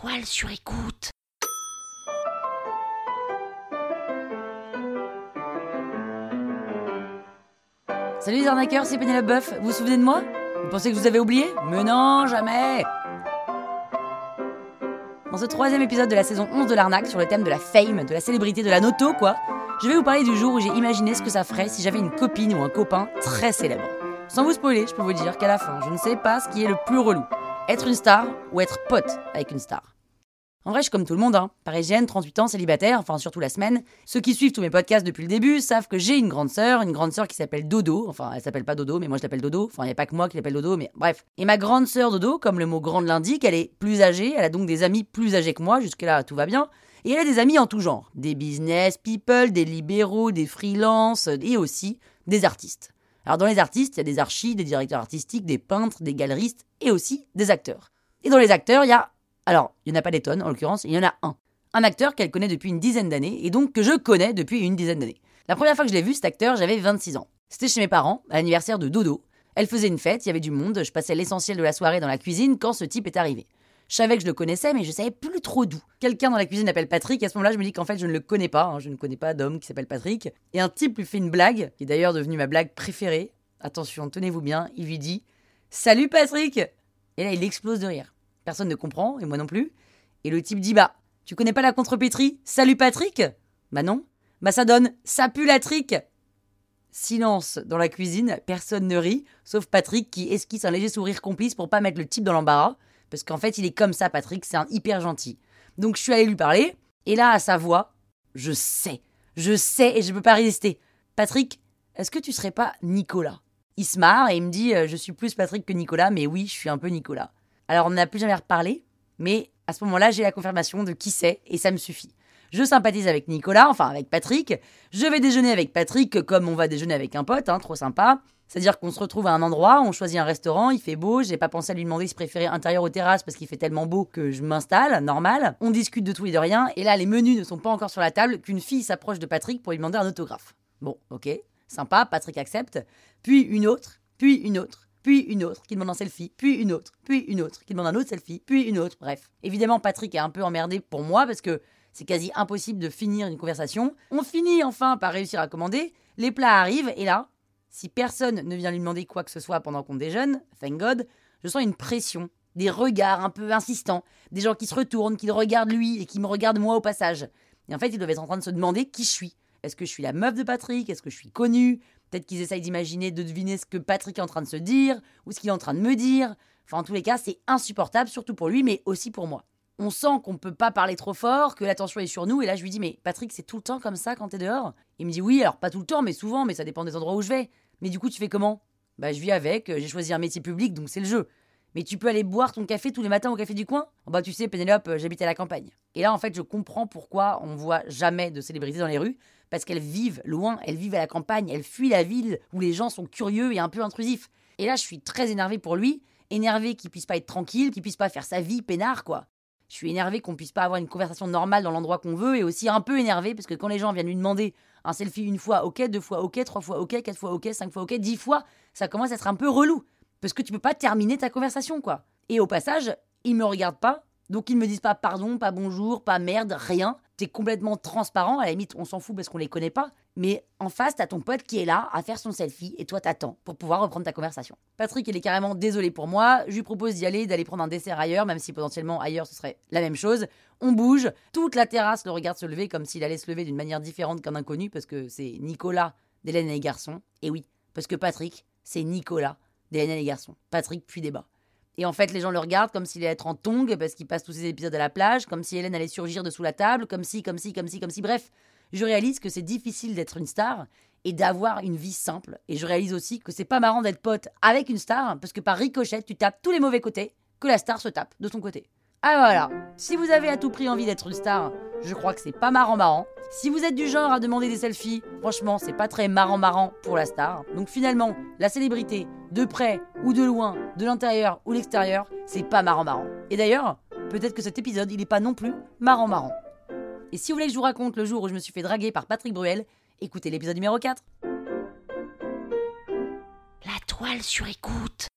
toile sur écoute. Salut les arnaqueurs, c'est Pénélope Boeuf. Vous vous souvenez de moi? Vous pensez que vous avez oublié? Mais non, jamais Dans ce troisième épisode de la saison 11 de l'arnaque sur le thème de la fame, de la célébrité, de la noto, quoi, je vais vous parler du jour où j'ai imaginé ce que ça ferait si j'avais une copine ou un copain très célèbre. Sans vous spoiler, je peux vous dire qu'à la fin, je ne sais pas ce qui est le plus relou. Être une star ou être pote avec une star. En vrai, je suis comme tout le monde, hein. Parisienne, 38 ans, célibataire, enfin surtout la semaine. Ceux qui suivent tous mes podcasts depuis le début savent que j'ai une grande sœur, une grande sœur qui s'appelle Dodo. Enfin, elle s'appelle pas Dodo, mais moi je l'appelle Dodo. Enfin, il n'y a pas que moi qui l'appelle Dodo, mais bref. Et ma grande sœur Dodo, comme le mot grande l'indique, elle est plus âgée, elle a donc des amis plus âgés que moi, jusque-là tout va bien. Et elle a des amis en tout genre. Des business people, des libéraux, des freelances, et aussi des artistes. Alors dans les artistes, il y a des archis, des directeurs artistiques, des peintres, des galeristes, et aussi des acteurs. Et dans les acteurs, il y a alors, il n'y en a pas des tonnes en l'occurrence, il y en a un. Un acteur qu'elle connaît depuis une dizaine d'années, et donc que je connais depuis une dizaine d'années. La première fois que je l'ai vu, cet acteur, j'avais 26 ans. C'était chez mes parents, à l'anniversaire de Dodo. Elle faisait une fête, il y avait du monde, je passais l'essentiel de la soirée dans la cuisine quand ce type est arrivé. Je savais que je le connaissais, mais je savais plus trop d'où. Quelqu'un dans la cuisine l'appelle Patrick, et à ce moment-là, je me dis qu'en fait, je ne le connais pas, hein, je ne connais pas d'homme qui s'appelle Patrick. Et un type lui fait une blague, qui est d'ailleurs devenue ma blague préférée. Attention, tenez-vous bien, il lui dit Salut Patrick Et là, il explose de rire. Personne ne comprend, et moi non plus. Et le type dit Bah, tu connais pas la contrepétrie? Salut Patrick Bah non. Bah ça donne Ça pue la trique Silence dans la cuisine, personne ne rit, sauf Patrick qui esquisse un léger sourire complice pour pas mettre le type dans l'embarras. Parce qu'en fait, il est comme ça, Patrick, c'est un hyper gentil. Donc je suis allé lui parler, et là, à sa voix, je sais, je sais et je peux pas résister. Patrick, est-ce que tu serais pas Nicolas? Il se marre et il me dit Je suis plus Patrick que Nicolas, mais oui, je suis un peu Nicolas. Alors on n'a plus jamais reparlé, mais à ce moment-là, j'ai la confirmation de qui c'est et ça me suffit. Je sympathise avec Nicolas, enfin avec Patrick. Je vais déjeuner avec Patrick comme on va déjeuner avec un pote, hein, trop sympa. C'est-à-dire qu'on se retrouve à un endroit, on choisit un restaurant, il fait beau, j'ai pas pensé à lui demander s'il préférait intérieur ou terrasse parce qu'il fait tellement beau que je m'installe, normal. On discute de tout et de rien, et là les menus ne sont pas encore sur la table qu'une fille s'approche de Patrick pour lui demander un autographe. Bon, ok, sympa, Patrick accepte. Puis une autre, puis une autre, puis une autre qui demande un selfie, puis une autre, puis une autre qui demande un autre selfie, puis une autre, bref. Évidemment, Patrick est un peu emmerdé pour moi parce que c'est quasi impossible de finir une conversation. On finit enfin par réussir à commander, les plats arrivent et là, si personne ne vient lui demander quoi que ce soit pendant qu'on déjeune, thank God, je sens une pression, des regards un peu insistants, des gens qui se retournent, qui le regardent lui et qui me regardent moi au passage. Et en fait, ils doivent être en train de se demander qui je suis. Est-ce que je suis la meuf de Patrick? Est-ce que je suis connue? Peut-être qu'ils essayent d'imaginer, de deviner ce que Patrick est en train de se dire, ou ce qu'il est en train de me dire. Enfin, en tous les cas, c'est insupportable, surtout pour lui, mais aussi pour moi. On sent qu'on ne peut pas parler trop fort, que l'attention est sur nous, et là je lui dis, mais Patrick, c'est tout le temps comme ça quand t'es dehors? Il me dit, oui, alors pas tout le temps, mais souvent, mais ça dépend des endroits où je vais. Mais du coup, tu fais comment? Bah, je vis avec, j'ai choisi un métier public, donc c'est le jeu. Mais tu peux aller boire ton café tous les matins au café du coin? Bah, tu sais, Pénélope, j'habite à la campagne. Et là, en fait, je comprends pourquoi on voit jamais de célébrités dans les rues, parce qu'elles vivent loin, elles vivent à la campagne, elles fuient la ville où les gens sont curieux et un peu intrusifs. Et là, je suis très énervé pour lui, énervé qu'il puisse pas être tranquille, qu'il puisse pas faire sa vie peinard, quoi. Je suis énervé qu'on puisse pas avoir une conversation normale dans l'endroit qu'on veut, et aussi un peu énervé parce que quand les gens viennent lui demander un selfie une fois, ok, deux fois, ok, trois fois, ok, quatre fois, ok, cinq fois, ok, dix fois, ça commence à être un peu relou. Parce que tu peux pas terminer ta conversation, quoi. Et au passage, ils me regardent pas, donc ils me disent pas pardon, pas bonjour, pas merde, rien. T'es complètement transparent, à la limite on s'en fout parce qu'on les connaît pas. Mais en face, t'as ton pote qui est là à faire son selfie et toi t'attends pour pouvoir reprendre ta conversation. Patrick, il est carrément désolé pour moi. Je lui propose d'y aller, d'aller prendre un dessert ailleurs, même si potentiellement ailleurs ce serait la même chose. On bouge, toute la terrasse le regarde se lever comme s'il allait se lever d'une manière différente qu'un inconnu parce que c'est Nicolas d'Hélène et les garçons. Et oui, parce que Patrick, c'est Nicolas d'Hélène et les garçons. Patrick puis débat. Et en fait, les gens le regardent comme s'il allait être en tongue parce qu'il passe tous ses épisodes à la plage, comme si Hélène allait surgir de sous la table, comme si, comme si, comme si, comme si. Bref, je réalise que c'est difficile d'être une star et d'avoir une vie simple. Et je réalise aussi que c'est pas marrant d'être pote avec une star parce que par ricochet, tu tapes tous les mauvais côtés que la star se tape de son côté. Ah voilà, si vous avez à tout prix envie d'être une star, je crois que c'est pas marrant marrant. Si vous êtes du genre à demander des selfies, franchement, c'est pas très marrant marrant pour la star. Donc finalement, la célébrité, de près ou de loin, de l'intérieur ou l'extérieur, c'est pas marrant marrant. Et d'ailleurs, peut-être que cet épisode, il est pas non plus marrant marrant. Et si vous voulez que je vous raconte le jour où je me suis fait draguer par Patrick Bruel, écoutez l'épisode numéro 4. La toile sur écoute.